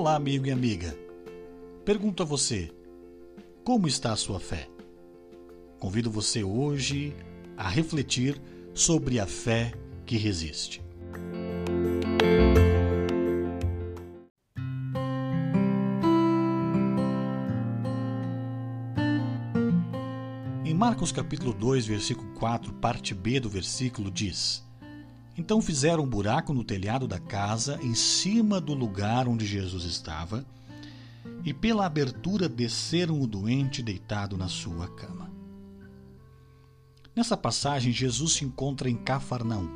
Olá, amigo e amiga. Pergunto a você: como está a sua fé? Convido você hoje a refletir sobre a fé que resiste. Em Marcos capítulo 2, versículo 4, parte B do versículo diz: Então fizeram um buraco no telhado da casa, em cima do lugar onde Jesus estava, e pela abertura desceram o doente deitado na sua cama. Nessa passagem, Jesus se encontra em Cafarnaum,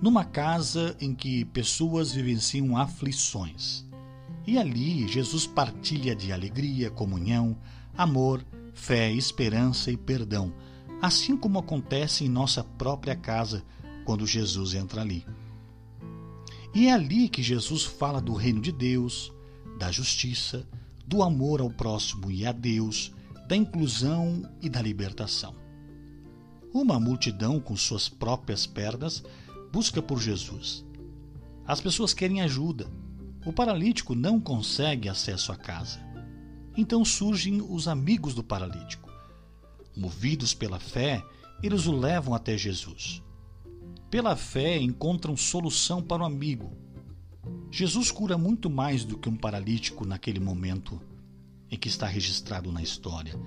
numa casa em que pessoas vivenciam aflições. E ali Jesus partilha de alegria, comunhão, amor, fé, esperança e perdão, assim como acontece em nossa própria casa quando Jesus entra ali. E é ali que Jesus fala do reino de Deus, da justiça, do amor ao próximo e a Deus, da inclusão e da libertação. Uma multidão com suas próprias pernas busca por Jesus. As pessoas querem ajuda. O paralítico não consegue acesso à casa. Então surgem os amigos do paralítico. Movidos pela fé, eles o levam até Jesus. Pela fé, encontram solução para o amigo. Jesus cura muito mais do que um paralítico naquele momento em que está registrado na história.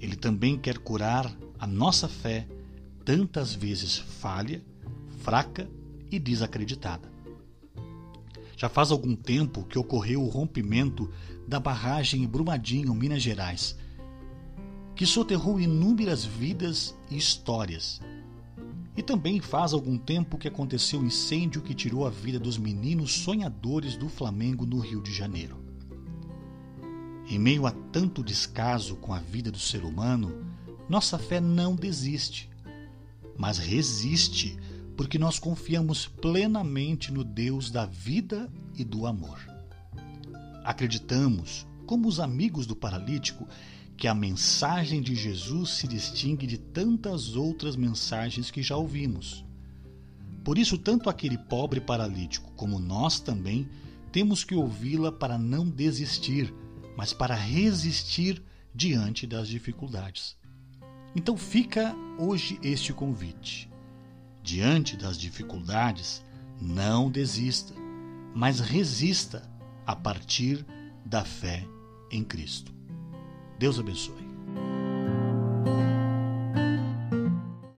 Ele também quer curar a nossa fé, tantas vezes falha, fraca e desacreditada. Já faz algum tempo que ocorreu o rompimento da barragem em Brumadinho, Minas Gerais, que soterrou inúmeras vidas e histórias. E também faz algum tempo que aconteceu o incêndio que tirou a vida dos meninos sonhadores do Flamengo no Rio de Janeiro. Em meio a tanto descaso com a vida do ser humano, nossa fé não desiste, mas resiste porque nós confiamos plenamente no Deus da vida e do amor. Acreditamos, como os amigos do paralítico, que a mensagem de Jesus se distingue de tantas outras mensagens que já ouvimos. Por isso, tanto aquele pobre paralítico como nós também temos que ouvi-la para não desistir, mas para resistir diante das dificuldades. Então fica hoje este convite. Diante das dificuldades, não desista, mas resista a partir da fé em Cristo. Deus abençoe.